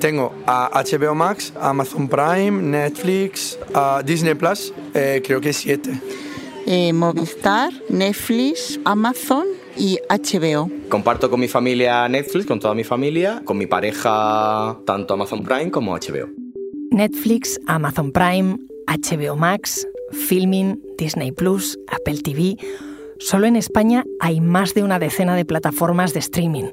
Tengo a HBO Max, Amazon Prime, Netflix, a Disney Plus, eh, creo que siete. Eh, Movistar, Netflix, Amazon y HBO. Comparto con mi familia Netflix, con toda mi familia, con mi pareja tanto Amazon Prime como HBO. Netflix, Amazon Prime, HBO Max, Filming, Disney Plus, Apple TV. Solo en España hay más de una decena de plataformas de streaming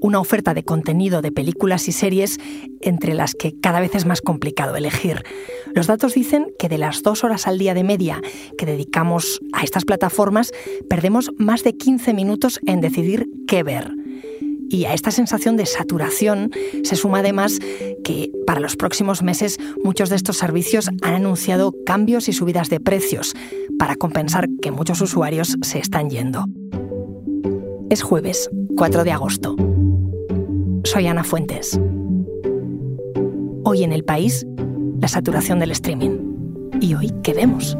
una oferta de contenido de películas y series entre las que cada vez es más complicado elegir. Los datos dicen que de las dos horas al día de media que dedicamos a estas plataformas, perdemos más de 15 minutos en decidir qué ver. Y a esta sensación de saturación se suma además que para los próximos meses muchos de estos servicios han anunciado cambios y subidas de precios para compensar que muchos usuarios se están yendo. Es jueves, 4 de agosto. Soy Ana Fuentes. Hoy en el país, la saturación del streaming. ¿Y hoy qué vemos?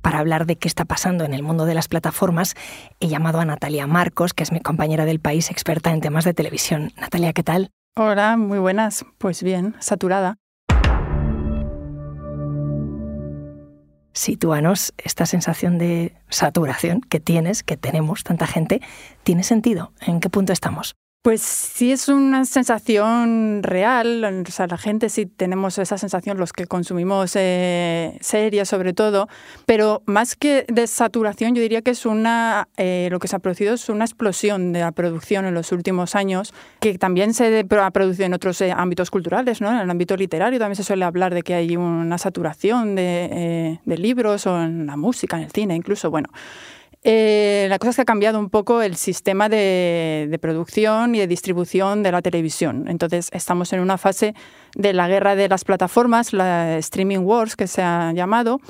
Para hablar de qué está pasando en el mundo de las plataformas, he llamado a Natalia Marcos, que es mi compañera del país, experta en temas de televisión. Natalia, ¿qué tal? Hola, muy buenas. Pues bien, saturada. Sitúanos esta sensación de saturación que tienes, que tenemos tanta gente, ¿tiene sentido? ¿En qué punto estamos? Pues sí es una sensación real, o sea, la gente sí tenemos esa sensación, los que consumimos eh, series sobre todo, pero más que de saturación yo diría que es una, eh, lo que se ha producido es una explosión de la producción en los últimos años, que también se ha producido en otros eh, ámbitos culturales, ¿no? en el ámbito literario también se suele hablar de que hay una saturación de, de libros o en la música, en el cine incluso, bueno. Eh, la cosa es que ha cambiado un poco el sistema de, producción y de distribución de la televisión. Entonces estamos en una fase de la guerra de las plataformas, la Streaming Wars que se ha llamado.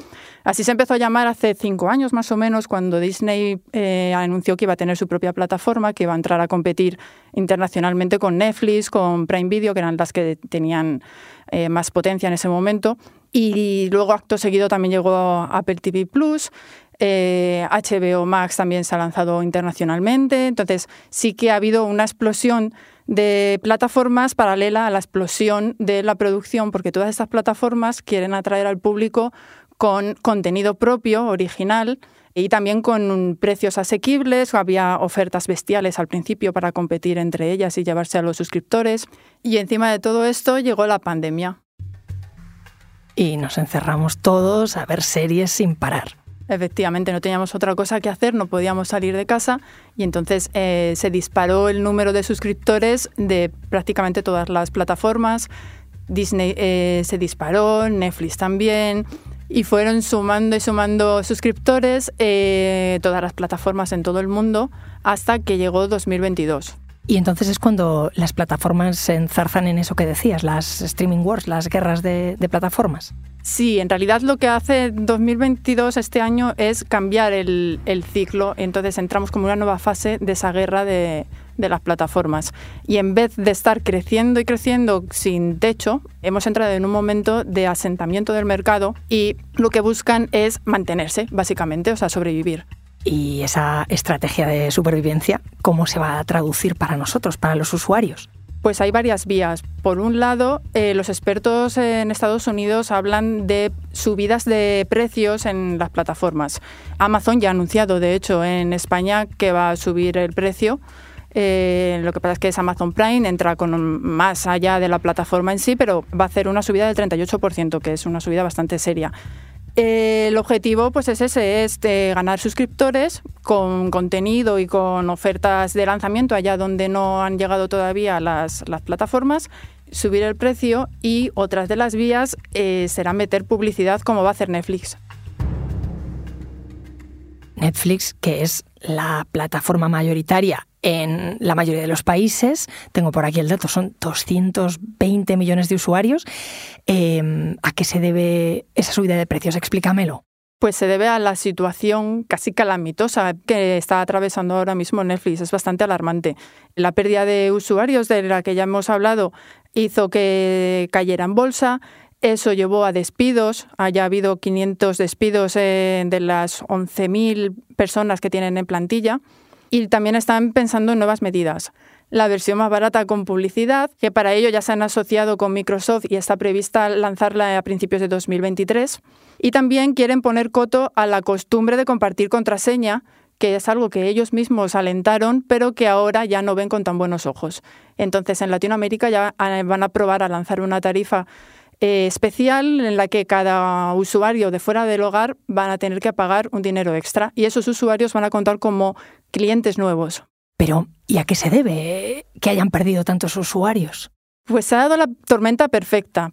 Así se empezó a llamar hace cinco años más o menos cuando Disney eh, anunció que iba a tener su propia plataforma, que iba a entrar a competir internacionalmente con Netflix, con Prime Video, que eran las que tenían eh, más potencia en ese momento. Y luego acto seguido también llegó Apple TV Plus HBO eh, Max también se ha lanzado internacionalmente, entonces sí que ha habido una explosión de plataformas paralela a la explosión de la producción, porque todas estas plataformas quieren atraer al público con contenido propio, original, y también con precios asequibles. Había ofertas bestiales al principio para competir entre ellas y llevarse a los suscriptores. Y encima de todo esto llegó la pandemia. Y nos encerramos todos a ver series sin parar. Efectivamente, no teníamos otra cosa que hacer, no podíamos salir de casa y entonces eh, se disparó el número de suscriptores de prácticamente todas las plataformas. Disney eh, se disparó, Netflix también, y fueron sumando y sumando suscriptores eh, todas las plataformas en todo el mundo hasta que llegó 2022. Y entonces es cuando las plataformas se enzarzan en eso que decías, las streaming wars, las guerras de, plataformas. Sí, en realidad lo que hace 2022 este año es cambiar el, ciclo, entonces entramos como una nueva fase de esa guerra de, de las plataformas. Y en vez de estar creciendo y creciendo sin techo, hemos entrado en un momento de asentamiento del mercado y lo que buscan es mantenerse, básicamente, o sea, sobrevivir. Y esa estrategia de supervivencia, ¿cómo se va a traducir para nosotros, para los usuarios? Pues hay varias vías. Por un lado, eh, los expertos en Estados Unidos hablan de subidas de precios en las plataformas. Amazon ya ha anunciado, de hecho, en España que va a subir el precio. Eh, lo que pasa es que es Amazon Prime, entra con más allá de la plataforma en sí, pero va a hacer una subida del 38%, que es una subida bastante seria el objetivo pues es ese, es ganar suscriptores con contenido y con ofertas de lanzamiento allá donde no han llegado todavía las, plataformas, subir el precio y otras de las vías eh, será meter publicidad como va a hacer Netflix. Netflix, que es la plataforma mayoritaria en la mayoría de los países. Tengo por aquí el dato, son 220 millones de usuarios. Em, ¿A qué se debe esa subida de precios? Explícamelo. Pues se debe a la situación casi calamitosa que está atravesando ahora mismo Netflix. Es bastante alarmante. La pérdida de usuarios de la que ya hemos hablado hizo que cayera en bolsa. Eso llevó a despidos. Haya habido 500 despidos eh, de las 11.000 personas que tienen en plantilla. Y también están pensando en nuevas medidas la versión más barata con publicidad, que para ello ya se han asociado con Microsoft y está prevista lanzarla a principios de 2023. Y también quieren poner coto a la costumbre de compartir contraseña, que es algo que ellos mismos alentaron, pero que ahora ya no ven con tan buenos ojos. Entonces, en Latinoamérica ya van a probar a lanzar una tarifa eh, especial en la que cada usuario de fuera del hogar van a tener que pagar un dinero extra y esos usuarios van a contar como clientes nuevos. Pero, ¿y a qué se debe que hayan perdido tantos usuarios? Pues se ha dado la tormenta perfecta.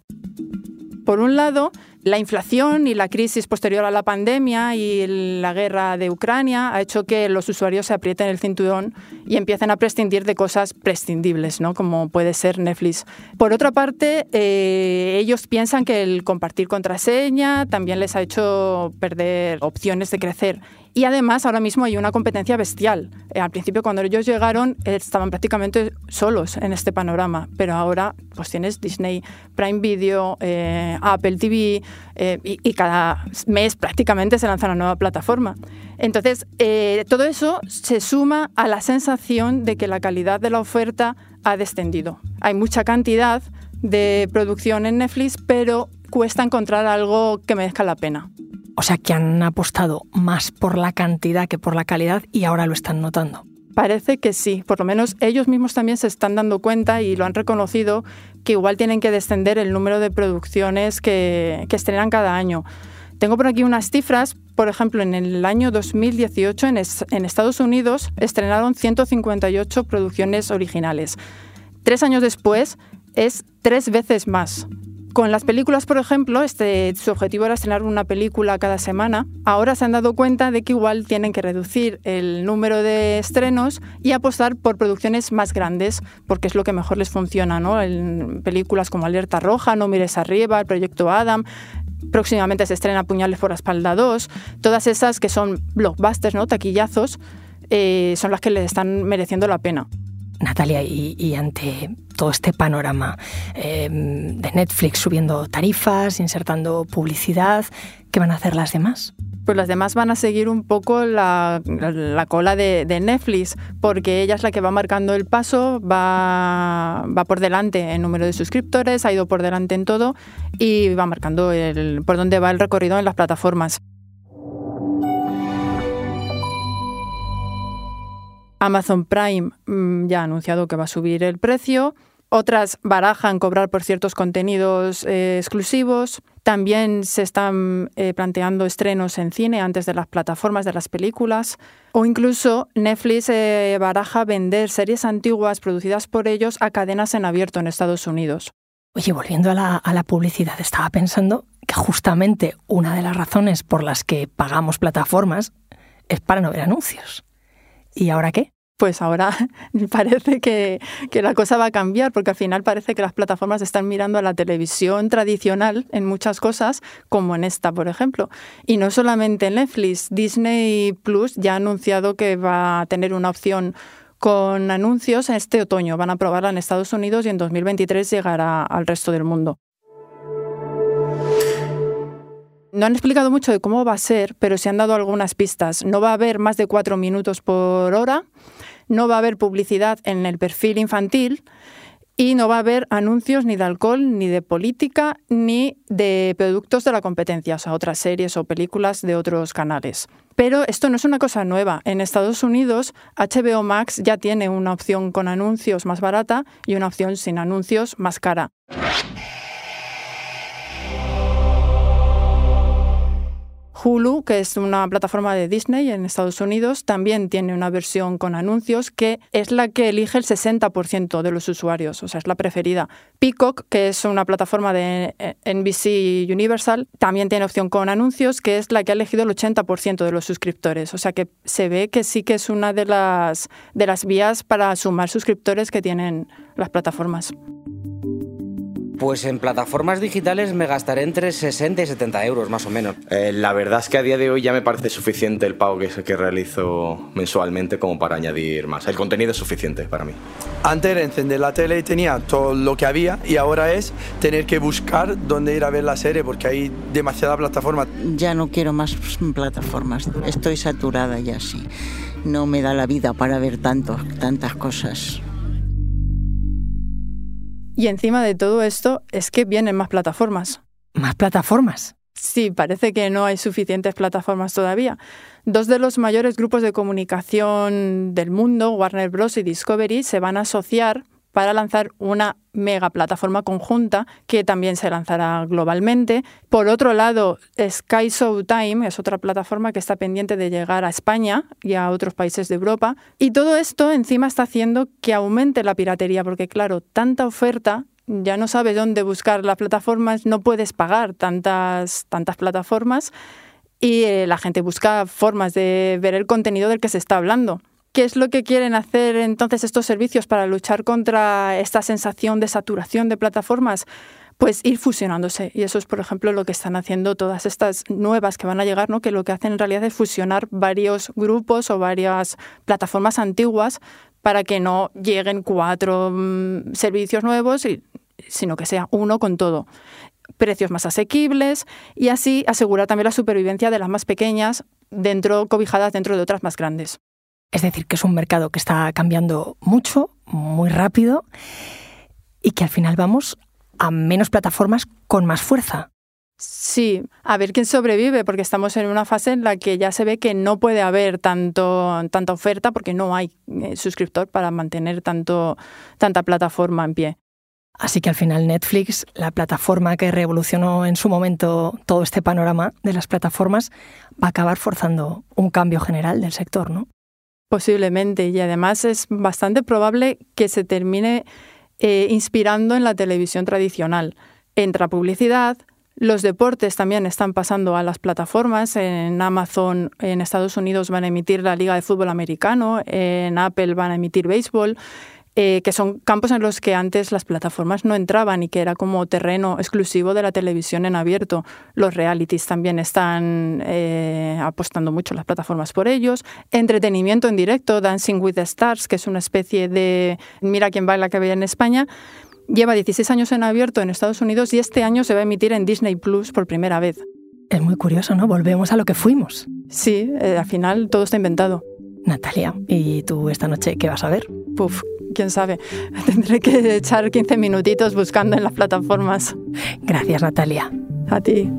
Por un lado, la inflación y la crisis posterior a la pandemia y la guerra de Ucrania ha hecho que los usuarios se aprieten el cinturón y empiecen a prescindir de cosas prescindibles, ¿no? como puede ser Netflix. Por otra parte, eh, ellos piensan que el compartir contraseña también les ha hecho perder opciones de crecer y además ahora mismo hay una competencia bestial. Eh, al principio cuando ellos llegaron estaban prácticamente solos en este panorama, pero ahora pues tienes Disney, Prime Video, eh, Apple TV eh, y, cada mes prácticamente se lanza una nueva plataforma. Entonces todo eso se suma a la sensación de que la calidad de la oferta ha descendido. Hay mucha cantidad de producción en Netflix, pero cuesta encontrar algo que merezca la pena. O sea que han apostado más por la cantidad que por la calidad y ahora lo están notando. Parece que sí, por lo menos ellos mismos también se están dando cuenta y lo han reconocido que igual tienen que descender el número de producciones que, estrenan cada año. Tengo por aquí unas cifras, por ejemplo, en el año 2018 en, en Estados Unidos estrenaron 158 producciones originales. Tres años después es tres veces más. Con las películas, por ejemplo, este, su objetivo era estrenar una película cada semana. Ahora se han dado cuenta de que igual tienen que reducir el número de estrenos y apostar por producciones más grandes, porque es lo que mejor les funciona, ¿no? En películas como Alerta Roja, No mires arriba, El Proyecto Adam, próximamente se estrena Puñales por la espalda 2, todas esas que son blockbusters, ¿no? taquillazos, eh, son las que les están mereciendo la pena. Natalia, y, ante todo este panorama eh, de Netflix subiendo tarifas, insertando publicidad, ¿qué van a hacer las demás? Pues las demás van a seguir un poco la, cola de, Netflix, porque ella es la que va marcando el paso, va, va por delante en número de suscriptores, ha ido por delante en todo y va marcando el, por dónde va el recorrido en las plataformas. Amazon Prime mm, ya ha anunciado que va a subir el precio. Otras barajan cobrar por ciertos contenidos eh, exclusivos. También se están eh, planteando estrenos en cine antes de las plataformas de las películas. O incluso Netflix eh, baraja vender series antiguas producidas por ellos a cadenas en abierto en Estados Unidos. Oye, volviendo a la, a la publicidad, estaba pensando que justamente una de las razones por las que pagamos plataformas es para no ver anuncios. ¿Y ahora qué? Pues ahora parece que, la cosa va a cambiar, porque al final parece que las plataformas están mirando a la televisión tradicional en muchas cosas, como en esta, por ejemplo. Y no solamente en Netflix, Disney Plus ya ha anunciado que va a tener una opción con anuncios este otoño. Van a probarla en Estados Unidos y en 2023 llegará al resto del mundo. No han explicado mucho de cómo va a ser, pero se han dado algunas pistas. No va a haber más de cuatro minutos por hora, no va a haber publicidad en el perfil infantil y no va a haber anuncios ni de alcohol, ni de política, ni de productos de la competencia, o sea, otras series o películas de otros canales. Pero esto no es una cosa nueva. En Estados Unidos, HBO Max ya tiene una opción con anuncios más barata y una opción sin anuncios más cara. Hulu, que es una plataforma de Disney en Estados Unidos, también tiene una versión con anuncios que es la que elige el 60% de los usuarios, o sea, es la preferida. Peacock, que es una plataforma de eh, NBC Universal, también tiene opción con anuncios, que es la que ha elegido el 80% de los suscriptores. O sea que se ve que sí que es una de las, de las vías para sumar suscriptores que tienen las plataformas. Pues en plataformas digitales me gastaré entre 60 y 70 euros, más o menos. Eh, la verdad es que a día de hoy ya me parece suficiente el pago que, que realizo mensualmente como para añadir más. El contenido es suficiente para mí. Antes era encender la tele y tenía todo lo que había y ahora es tener que buscar dónde ir a ver la serie porque hay demasiada plataforma. Ya no quiero más plataformas, estoy saturada ya sí. No me da la vida para ver tanto, tantas cosas. Y encima de todo esto es que vienen más plataformas. ¿Más plataformas? Sí, parece que no hay suficientes plataformas todavía. Dos de los mayores grupos de comunicación del mundo, Warner Bros. y Discovery, se van a asociar para lanzar una mega plataforma conjunta que también se lanzará globalmente. Por otro lado, Sky Showtime es otra plataforma que está pendiente de llegar a España y a otros países de Europa. Y todo esto encima está haciendo que aumente la piratería, porque claro, tanta oferta ya no sabes dónde buscar las plataformas, no puedes pagar tantas, tantas plataformas y eh, la gente busca formas de ver el contenido del que se está hablando. ¿Qué es lo que quieren hacer entonces estos servicios para luchar contra esta sensación de saturación de plataformas? Pues ir fusionándose. Y eso es, por ejemplo, lo que están haciendo todas estas nuevas que van a llegar, ¿no? que lo que hacen en realidad es fusionar varios grupos o varias plataformas antiguas para que no lleguen cuatro mm, servicios nuevos, sino que sea uno con todo precios más asequibles y así asegurar también la supervivencia de las más pequeñas dentro cobijadas dentro de otras más grandes. Es decir, que es un mercado que está cambiando mucho, muy rápido, y que al final vamos a menos plataformas con más fuerza. Sí, a ver quién sobrevive, porque estamos en una fase en la que ya se ve que no puede haber tanto, tanta oferta porque no hay eh, suscriptor para mantener tanto, tanta plataforma en pie. Así que al final Netflix, la plataforma que revolucionó en su momento todo este panorama de las plataformas, va a acabar forzando un cambio general del sector, ¿no? Posiblemente, y además es bastante probable que se termine eh, inspirando en la televisión tradicional. Entra publicidad, los deportes también están pasando a las plataformas. En Amazon, en Estados Unidos, van a emitir la Liga de Fútbol Americano, en Apple van a emitir béisbol. Eh, que son campos en los que antes las plataformas no entraban y que era como terreno exclusivo de la televisión en abierto. Los realities también están eh, apostando mucho las plataformas por ellos. Entretenimiento en directo, Dancing with the Stars, que es una especie de Mira quién baila que veía en España. Lleva 16 años en abierto en Estados Unidos y este año se va a emitir en Disney Plus por primera vez. Es muy curioso, ¿no? Volvemos a lo que fuimos. Sí, eh, al final todo está inventado. Natalia, ¿y tú esta noche qué vas a ver? Puf, quién sabe. Tendré que echar 15 minutitos buscando en las plataformas. Gracias, Natalia. A ti.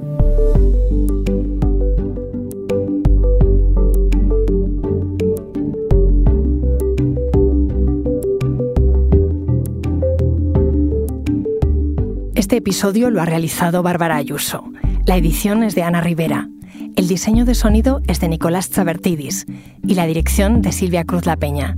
Este episodio lo ha realizado Bárbara Ayuso. La edición es de Ana Rivera. El diseño de sonido es de Nicolás Chabertidis y la dirección de Silvia Cruz La Peña.